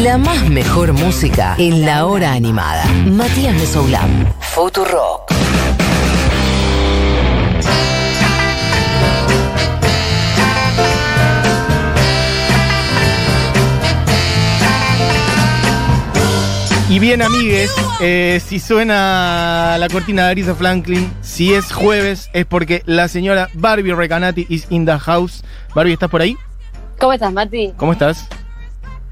La más mejor música en la hora animada. Matías Mesoulán. Futurock. Y bien, amigues, eh, si suena la cortina de Arisa Franklin, si es jueves, es porque la señora Barbie Recanati is in the house. Barbie, ¿estás por ahí? ¿Cómo estás, Mati? ¿Cómo estás?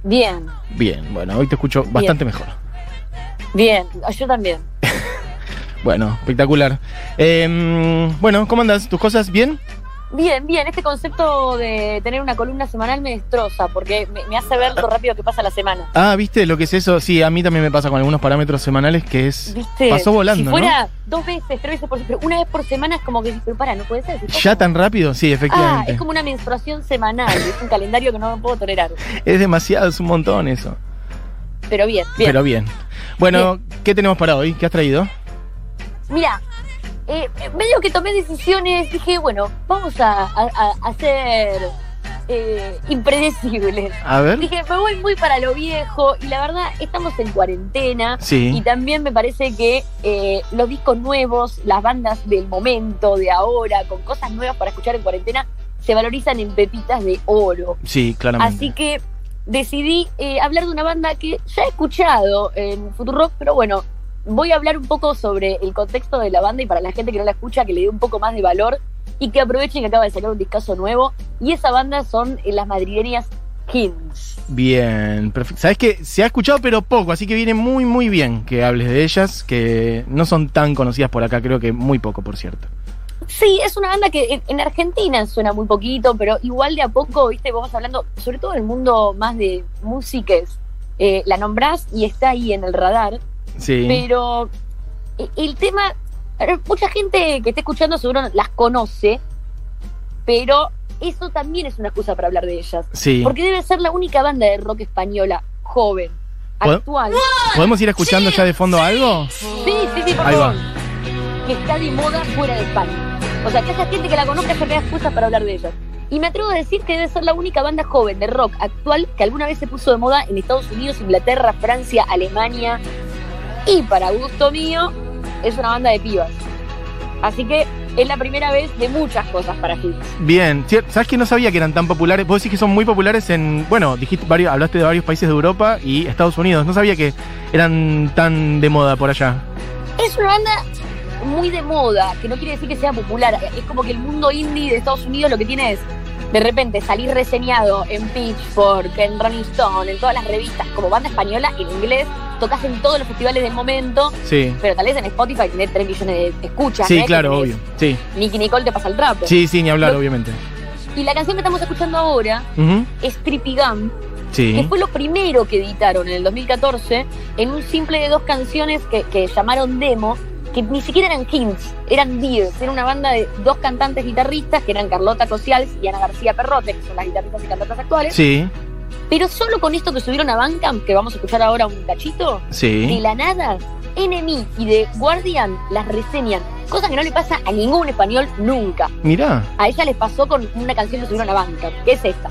Bien, Bien, bueno, hoy te escucho bastante mejor. bien. Yo también. Bueno, espectacular. Em, bueno, ¿cómo andas? ¿Tus cosas bien? Bien, bien. Este concepto de tener una columna semanal me destroza porque me, me hace ver lo rápido que pasa la semana. Ah, ¿viste lo que es eso? Sí, a mí también me pasa con algunos parámetros semanales que es... ¿Viste? Pasó volando, Si ¿no? fuera dos veces, tres veces por semana, una vez por semana es como que pero para, no puede ser. ¿Ya tan rápido? Sí, Ah, efectivamente. es como una menstruación semanal. Es un calendario que no me puedo tolerar. es demasiado, es un montón eso. Pero bien, bien. Pero bien. Bueno, ¿qué tenemos para hoy? ¿Qué has traído? Mira, eh, medio que tomé decisiones, dije, bueno, vamos a, a- a- ser eh, impredecibles. A ver. Dije, me voy muy para lo viejo y la verdad estamos en cuarentena y Sí. también me parece que eh, los discos nuevos, las bandas del momento, de ahora, con cosas nuevas para escuchar en cuarentena, se valorizan en pepitas de oro. Sí, claramente. Así que decidí eh, hablar de una banda que ya he escuchado en Futurock, pero bueno, voy a hablar un poco sobre el contexto de la banda y para la gente que no la escucha, que le dé un poco más de valor y que aprovechen que acaba de sacar un discazo nuevo. Y esa banda son eh, las madrileñas Kings. Bien, perfecto. Sabes que se ha escuchado pero poco, así que viene muy muy bien que hables de ellas, que no son tan conocidas por acá, creo que muy poco, por cierto. Sí, es una banda que en, en Argentina suena muy poquito, pero igual de a poco, viste, vamos hablando, sobre todo el mundo más de músicas, eh, la nombrás y está ahí en el radar. Sí. Pero eh, el tema, ver, mucha gente que esté escuchando seguro las conoce, pero eso también es una excusa para hablar de ellas. Sí. Porque debe ser la única banda de rock española joven, ¿Pod- actual. ¿Podemos ir escuchando ya de fondo algo? Sí, sí, sí, por Ahí va. favor. Que está de moda fuera de España. O sea, que esa gente que la conozca ya me da excusas para hablar de ellas. Y me atrevo a decir que debe ser la única banda joven de rock actual que alguna vez se puso de moda en Estados Unidos, Inglaterra, Francia, Alemania. Y para gusto mío, es una banda de pibas. Así que es la primera vez de muchas cosas para Hits. Bien. ¿Sabes que no sabía que eran tan populares? Vos decís que son muy populares en. Bueno, dijiste varios, hablaste de varios países de Europa y Estados Unidos. No sabía que eran tan de moda por allá. Es una banda muy de moda, que no quiere decir que sea popular. Es como que el mundo indie de Estados Unidos lo que tiene es, de repente, salir reseñado en Pitchfork, en Rolling Stone, en todas las revistas, como banda española, en inglés, tocas en todos los festivales del momento, Sí. pero tal vez en Spotify tenés 3 millones de escuchas. Sí, ¿eh? Claro, obvio. Sí. Nicky Nicole te pasa el trapo. Sí, sí, ni hablar, Lo- obviamente. Y la canción que estamos escuchando ahora Ujú. es Trippy Gum, que Sí. fue lo primero que editaron en el 2014 en un simple de dos canciones que, que llamaron demo, que ni siquiera eran hints, eran Dears. Era una banda de dos cantantes guitarristas que eran Carlota Cosials y Ana García Perrote, que son las guitarristas y cantantes actuales. Sí. Pero solo con esto que subieron a Bandcamp, que vamos a escuchar ahora un cachito, de la nada, Enemy y The Guardian las reseñan. Cosa que no le pasa a ningún español nunca. Mirá. A ella les pasó con una canción que subieron a Bandcamp, que es esta.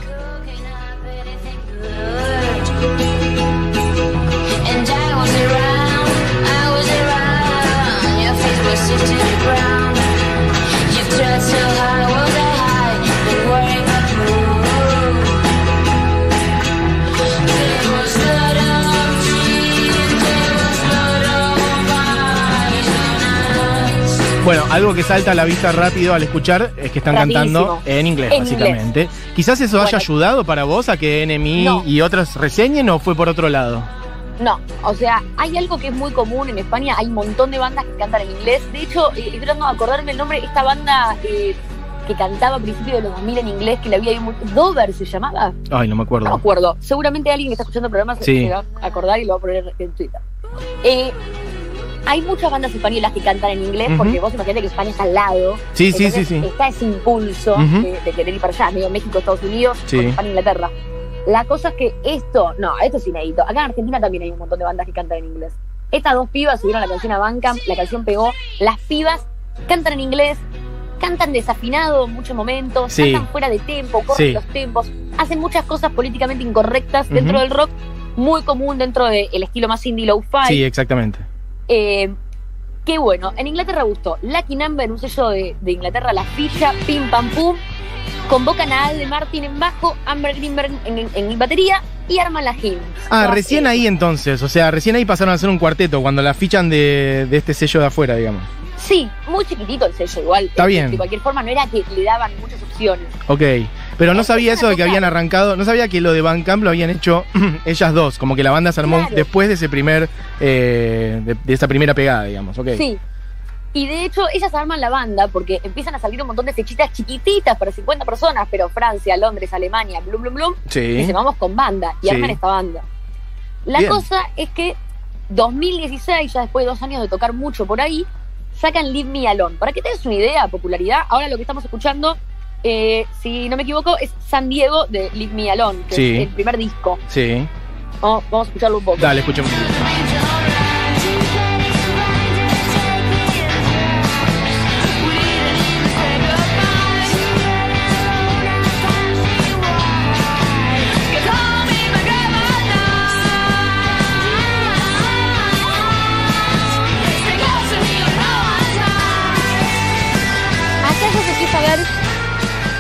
Bueno, algo que salta a la vista rápido al escuchar es que están Rapidísimo. cantando en inglés, En básicamente. Quizás eso haya ayudado para vos a que No. y otras reseñen o fue por otro lado. No, o sea, hay algo que es muy común en España, hay un montón de bandas que cantan en inglés. De hecho, eh, estoy tratando de acordarme el nombre, esta banda eh, que cantaba a principios de los 2000 en inglés, que la había muy... Dover se llamaba. Ay, no me No me acuerdo. acuerdo. Seguramente alguien que está escuchando el programa se- Sí. se va a acordar y lo va a poner en Twitter. Eh, hay muchas bandas españolas que cantan en inglés porque vos imaginate que España está al lado. Sí, sí, sí, sí. Está ese impulso de, de querer ir para allá, medio México, Estados Unidos, Sí. con España, Inglaterra. La cosa es que esto, no, esto es inédito. Acá en Argentina también hay un montón de bandas que cantan en inglés. Estas dos pibas subieron la canción a Bandcamp, la canción pegó. Las pibas cantan en inglés, cantan desafinado en muchos momentos, Sí. cantan fuera de tempo, corren Sí. los tempos, hacen muchas cosas políticamente incorrectas dentro del rock. muy común dentro del estilo más indie lo-fi. Sí, exactamente. Eh, que bueno, en Inglaterra gustó. Lucky Number, un sello de, de Inglaterra, la ficha, pim pam pum. Convocan a Alde Martin en bajo, Amber Greenberg en, en- en batería y arman la Hymns. Ah, No, recién ahí entonces, o sea, recién ahí pasaron a ser un cuarteto, cuando la fichan de, de este sello de afuera, digamos. Sí, muy chiquitito el sello igual. Está Eh, bien. De cualquier forma, no era que le daban muchas opciones. Ok. Pero no sabía eso de que habían arrancado, no sabía que lo de Van Camp lo habían hecho ellas dos, como que la banda se armó Claro. después de ese primer, eh, de, de esa primera pegada, digamos, ok. Sí. Y de hecho, ellas arman la banda porque empiezan a salir un montón de fechitas chiquititas para 50 personas, pero Francia, Londres, Alemania, blum, blum, blum. Y Sí. dicen, vamos con banda. Y Sí. arman esta banda. La Bien. cosa es que 2016, ya después de dos años de tocar mucho por ahí, sacan Leave Me Alone. Para que te des una idea, popularidad, ahora lo que estamos escuchando, eh, si no me equivoco, es San Diego de Leave Me Alone, que Sí. es el primer disco. Sí. Vamos, vamos a escucharlo un poco. Dale, escuchemos.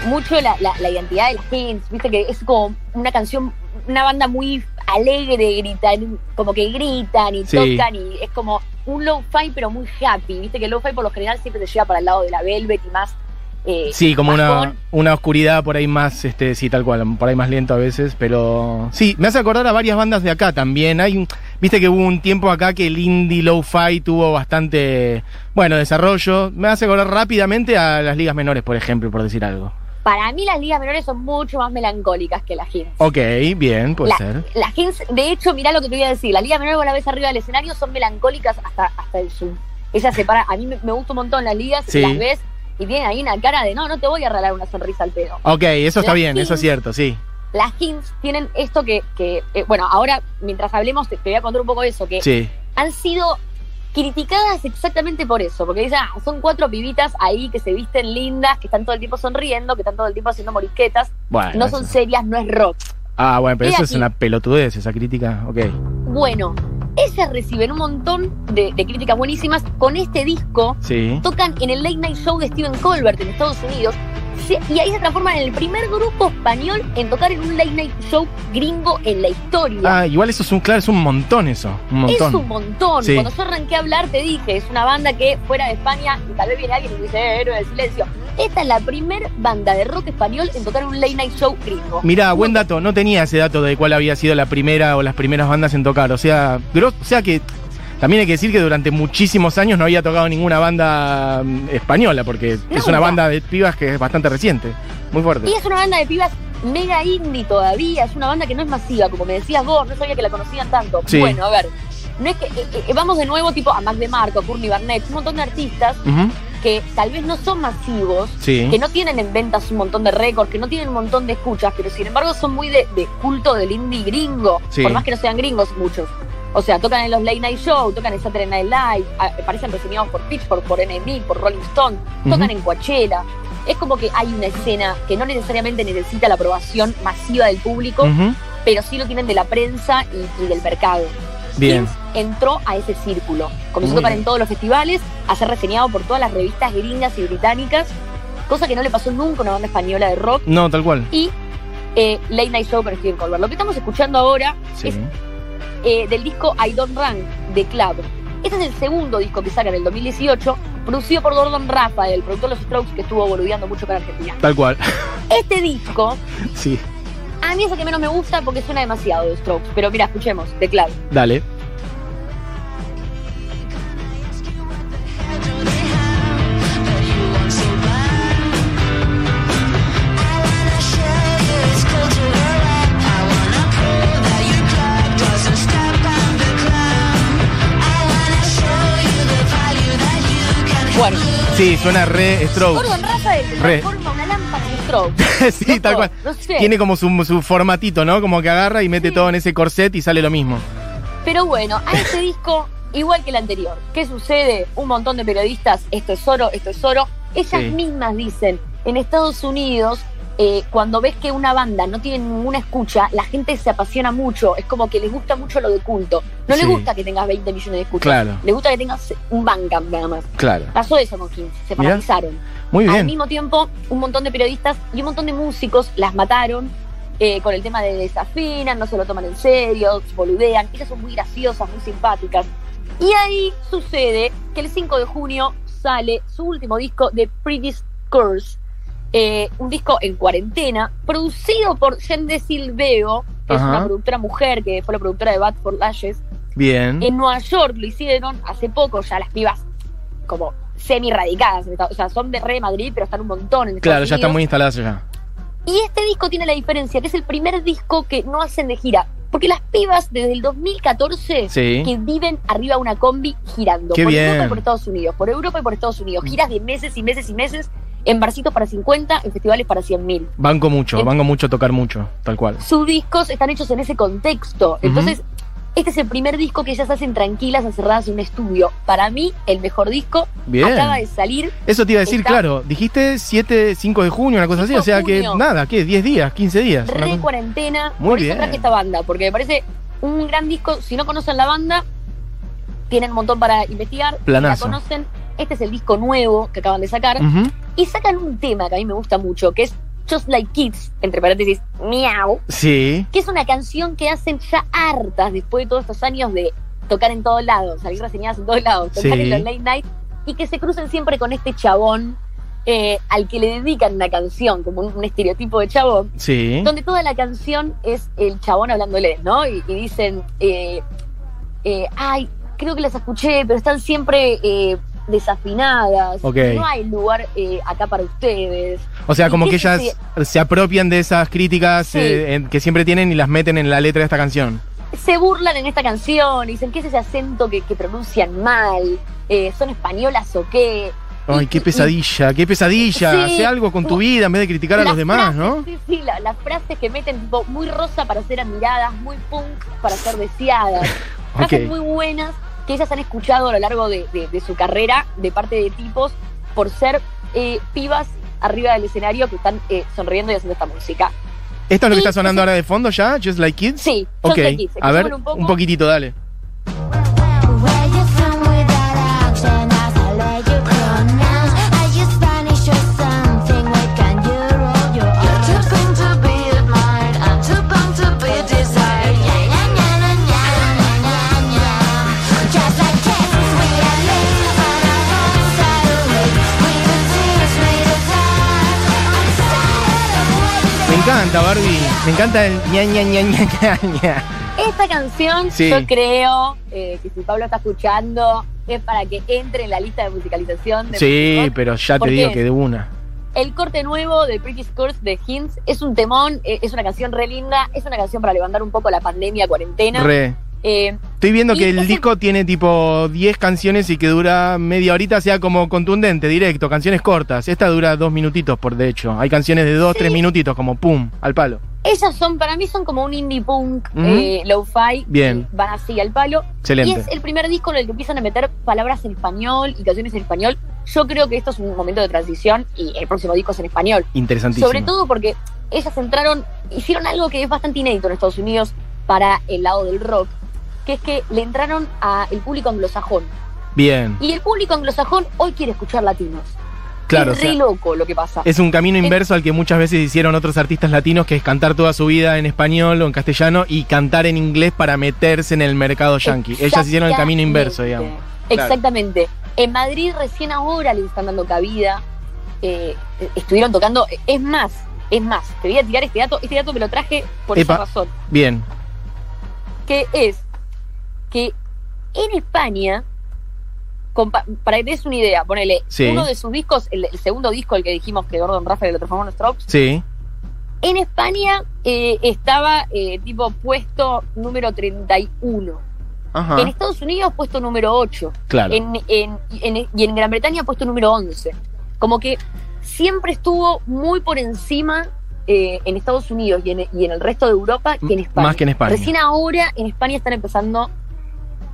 Mucho la, la- la identidad de las Hens, viste que es como una canción, una banda muy alegre, gritan, como que gritan y Sí. tocan y es como un lo-fi pero muy happy, viste que el lo-fi por lo general siempre se lleva para el lado de la Velvet y más... eh, Sí, como una, una oscuridad por ahí más, este, sí, tal cual, por ahí más lento a veces, pero sí, me hace acordar a varias bandas de acá también. Hay un, viste que hubo un tiempo acá que el indie lo-fi tuvo bastante, bueno, desarrollo. Me hace acordar rápidamente a las ligas menores, por ejemplo, por decir algo. Para mí las ligas menores son mucho más melancólicas que las Hens. Ok, bien, puede La- ser. Las Hens, de hecho, mirá lo que te voy a decir, las ligas menores vos la ves arriba del escenario son melancólicas hasta, hasta el zoom. Ella se para, a mí me, me gusta un montón las ligas, Sí. las ves y tienen ahí una cara de no, no te voy a regalar una sonrisa al pedo. Ok, eso está Las bien, eso es Kings- cierto, sí. Las Kings tienen esto que, que, eh, bueno, ahora mientras hablemos te, te voy a contar un poco de eso, que Sí, han sido criticadas exactamente por eso, porque dicen, ah, son cuatro pibitas ahí que se visten lindas, que están todo el tiempo sonriendo, que están todo el tiempo haciendo morisquetas, bueno. no son eso- serias, no es rock. Ah, bueno, pero He eso es una pelotudez, esa crítica, ok. Bueno, ellas reciben un montón de, de críticas buenísimas. Con este disco Sí. tocan en el Late Night Show de Steven Colbert en Estados Unidos. Y ahí se transforman en el primer grupo español en tocar en un Late Night Show gringo en la historia. Ah, igual eso es un, claro, es un montón eso, un Es un montón. Sí. Cuando yo arranqué a hablar, te dije, es una banda que fuera de España, y tal vez viene alguien y dice, eh, héroe del silencio. Esta es la primer banda de rock español en tocar en un late night show gringo. Mira, buen dato, no tenía ese dato de cuál había sido la primera o las primeras bandas en tocar. O sea, gros- o sea que también hay que decir que durante muchísimos años no había tocado ninguna banda mm, española, porque es una banda de pibas que es bastante reciente. Muy fuerte. Y es una banda de pibas mega indie todavía, es una banda que no es masiva, como me decías vos, no sabía que la conocían tanto. Sí. Bueno, a ver, no es que eh, eh, vamos de nuevo tipo a Mac de Marco, a Courtney Barnett, un montón de artistas que tal vez no son masivos, Sí. que no tienen en ventas un montón de récords, que no tienen un montón de escuchas, pero sin embargo son muy de, de culto del indie gringo, Sí. por más que no sean gringos muchos. O sea, tocan en los Late Night Show, tocan en Saturday Night Live, aparecen reseñados por Pitchfork, por NME, por Rolling Stone, tocan en Coachella. Es como que hay una escena que no necesariamente necesita la aprobación masiva del público, pero sí lo tienen de la prensa y, y del mercado. Bien. Entró a ese círculo. Comenzó Muy a tocar bien. en todos los festivales, a ser reseñado por todas las revistas gringas y británicas, cosa que no le pasó nunca a una banda española de rock. No, tal cual. Y eh, Late Night Show con Steven Colbert. Lo que estamos escuchando ahora Sí. es eh, del disco I Don't Run de Club. Este es el segundo disco que sacan en el 2018, producido por Gordon Rafael, el productor de los Strokes que estuvo boludeando mucho con Argentina. Tal cual. Este disco, Sí. a mí es el que menos me gusta porque suena demasiado de Strokes, pero mira, escuchemos, de Club. Dale. Bueno, Sí, suena re stroke. Gordon Rafael se Re. transforma una lámpara en Strokes. sí, Loco, tal cual. No sé. Tiene como su, su formatito, ¿no? Como que agarra y mete Sí. todo en ese corset y sale lo mismo. Pero bueno, a este disco, igual que el anterior, ¿qué sucede? Un montón de periodistas, esto es oro, esto es oro. Ellas Sí. mismas dicen, en Estados Unidos eh, cuando ves que una banda no tiene ninguna escucha, la gente se apasiona mucho. Es como que les gusta mucho lo de culto. No Sí. les gusta que tengas 20 millones de escuchas. Claro. Les gusta que tengas un Bandcamp nada más. Claro. Pasó eso con Kings, se Mirá. paralizaron. Muy Al bien. mismo tiempo, un montón de periodistas y un montón de músicos las mataron eh, con el tema de desafinan, no se lo toman en serio, boludean. Ellas son muy graciosas, muy simpáticas. Y ahí sucede que el 5 de junio sale su último disco de Pretty Curse, eh, un disco en cuarentena, producido por Yende Silveo, que es una productora mujer que fue la productora de Bad for Lashes. Bien. En Nueva York lo hicieron hace poco, ya las pibas como semi-radicadas. O sea, son de re de Madrid, pero están un montón en Claro, ya están muy instaladas allá. Y este disco tiene la diferencia, que es el primer disco que no hacen de gira. Porque las pibas desde el 2014 Sí. que viven arriba de una combi girando. Qué por bien. Europa y por Estados Unidos. Por Europa y por Estados Unidos. Giras de meses y meses y meses en barcitos para 50, en festivales para 100 mil. Banco mucho, banco mucho tocar mucho, tal cual. Sus discos están hechos en ese contexto. Entonces, este es el primer disco que ellas hacen tranquilas, encerradas en un estudio. Para mí, el mejor disco Bien. acaba de salir. Eso te iba a decir, Está- claro. Dijiste 7, 5 de junio, una cosa así. 5 O sea que nada, ¿qué? 10 días, 15 días. re cosa- cuarentena. Muy por bien. eso traje esta banda, porque me parece un gran disco. Si no conocen la banda, tienen un montón para investigar. Planazo. Si la conocen, este es el disco nuevo que acaban de sacar. Ujú. Y sacan un tema que a mí me gusta mucho, que es Just Like Kids, entre paréntesis, miau, Sí. que es una canción que hacen ya hartas después de todos estos años de tocar en todos lados, salir reseñadas en todos lados, tocar Sí. en los late night, y que se crucen siempre con este chabón eh, al que le dedican una canción, como un, un estereotipo de chabón, Sí. donde toda la canción es el chabón hablándoles, ¿no? Y, y dicen, eh, eh, ay, creo que las escuché, pero están siempre eh, desafinadas. No hay lugar eh, acá para ustedes. O sea, ¿Y como que ellas se apropian de esas críticas Sí. eh, que siempre tienen y las meten en la letra de esta canción. Se burlan en esta canción, y dicen, ¿qué es ese acento que, que pronuncian mal? Eh, ¿Son españolas o qué? Ay, qué pesadilla, qué pesadilla. Sí. Hace algo con tu vida en vez de criticar a los demás, frases, ¿no? Sí, sí, la- las frases que meten tipo muy rosa para ser admiradas, muy punk para ser deseadas. Frases muy buenas que ellas han escuchado a lo largo de, de- de su carrera de parte de tipos por ser eh, pibas arriba del escenario que están eh, sonriendo y haciendo esta música. ¿Esto es lo que está sonando ahora de fondo ya? Just Like Kids. Sí, Ok, Just Like Kids. a ver, Escuchémoslo un poco. un poquitito, dale. Encanta, Barbie. Me encanta el ña, ña, ña, ña. Esta canción, Sí. yo creo eh, que si Pablo está escuchando, es para que entre en la lista de musicalización. De Sí, Music pero ya te ¿Por digo que de una. El corte nuevo de Pretty Skirts de Hints es un temón, eh, es una canción re linda, es una canción para levantar un poco la pandemia, cuarentena. Re. Eh, Estoy viendo Y que el disco tiene tipo 10 canciones y que dura media horita, sea como contundente, directo, canciones cortas. Esta dura dos minutitos, por de hecho. Hay canciones de dos, Sí. tres minutitos, como pum, al palo. ellas son, para mí son como un indie punk, eh, lo-fi, Bien. que van así al palo. Y Excelente. es el primer disco en el que empiezan a meter palabras en español y canciones en español. Yo creo que esto es un momento de transición y el próximo disco es en español. Interesantísimo. Sobre todo porque ellas entraron, hicieron algo que es bastante inédito en Estados Unidos para el lado del rock, que es que le entraron al público anglosajón. Bien, Y el público anglosajón hoy quiere escuchar latinos. claro. es re sea, loco lo que pasa. es un camino inverso al que muchas veces hicieron otros artistas latinos, que es cantar toda su vida en español o en castellano y cantar en inglés para meterse en el mercado yankee. Ellas hicieron el camino inverso, digamos. Exactamente. En Madrid recién ahora les están dando cabida. eh, estuvieron tocando. Es más, es más. Te voy a tirar este dato. Este dato me lo traje por Epa. esa razón. Bien, Que es que en España, para que te des una idea, ponele, Sí. uno de sus discos, el, el segundo disco, el que dijimos que Gordon Rafael lo transformó en Strokes, sí. en España eh, estaba eh, tipo puesto número 31. Ajá. En Estados Unidos puesto número 8. Claro. En, en- en- y en Gran Bretaña puesto número 11. Como que siempre estuvo muy por encima eh, en Estados Unidos y en, y en el resto de Europa que en España. más que en España. Recién ahora en España están empezando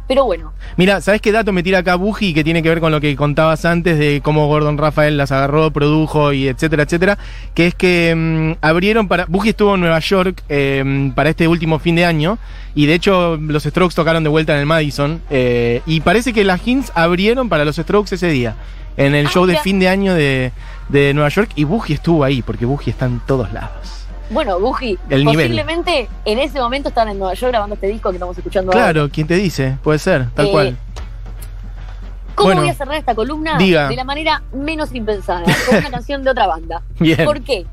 Pero bueno, Mira, ¿sabes qué dato me tira acá Buji que tiene que ver con lo que contabas antes de cómo Gordon Rafael las agarró, produjo y etcétera, etcétera? Que es que mm, abrieron para. Buji estuvo en Nueva York eh, para este último fin de año y de hecho los Strokes tocaron de vuelta en el Madison eh, y parece que las Hints abrieron para los Strokes ese día en el Ah, show de fin de año de, de Nueva York y Buji estuvo ahí porque Buji está en todos lados. Bueno, Buji, nivel. posiblemente en ese momento estaban en Nueva York grabando este disco que estamos escuchando ahora. Claro, ¿quién te dice? Puede ser, tal Eh, cual. ¿Cómo Bueno. voy a cerrar esta columna? Diga. De la manera menos impensada, con una canción de otra banda. Bien. ¿Por qué?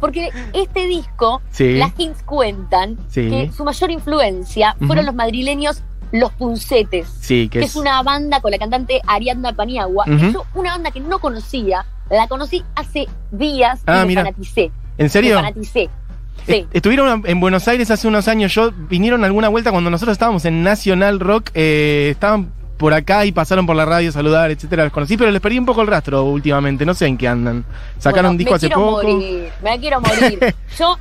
Porque este disco, Sí. las Hints cuentan Sí. que su mayor influencia fueron los madrileños Los Puncetes, Sí, que que es. es una banda con la cantante Ariadna Paniagua. Ujú. que yo, una banda que no conocía, la conocí hace días y Ah, me mira. fanaticé. ¿En Me serio? Sí. Est- Estuvieron en Buenos Aires hace unos años. Yo vinieron alguna vuelta cuando nosotros estábamos en Nacional Rock. eh, estaban por acá y pasaron por la radio a saludar, etcétera. Los conocí, pero les perdí un poco el rastro últimamente. No sé en qué andan. Sacaron Bueno, disco me hace quiero poco. Morir, me quiero morir. Yo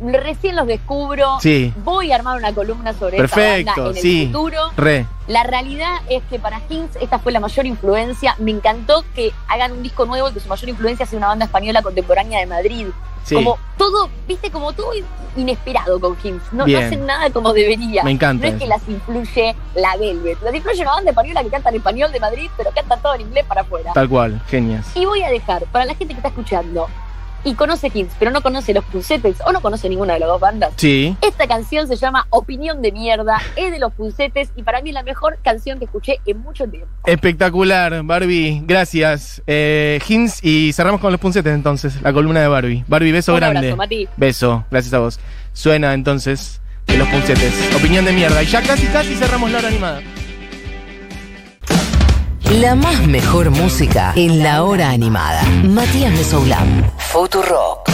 recién los descubro. Sí. Voy a armar una columna sobre esta Perfecto, banda en sí. el futuro. Re. La realidad es que para Hinks esta fue la mayor influencia. Me encantó que hagan un disco nuevo y que su mayor influencia sea una banda española contemporánea de Madrid. Sí. Como todo, viste, como todo inesperado con Hinks. No, hacen nada como debería. Me encanta No es que las influye la Velvet. Las influye una banda española que canta en español de Madrid, pero canta todo en inglés para afuera. Tal cual. Genias. Y voy a dejar, para la gente que está escuchando y conoce Hinks, pero no conoce los Puncetes o no conoce ninguna de las dos bandas, Sí. esta canción se llama Opinión de Mierda, es de los Puncetes y para mí es la mejor canción que escuché en mucho tiempo. Espectacular, Barbie. Gracias. Eh, Hints y cerramos con los puncetes entonces. La columna de Barbie. Barbie, beso Un grande. abrazo, Mati. Beso, gracias a vos. Suena entonces de los puncetes. Opinión de mierda. Y ya casi, casi cerramos la hora animada. La más mejor música en la hora animada. Matías Mesoulán. Futurock.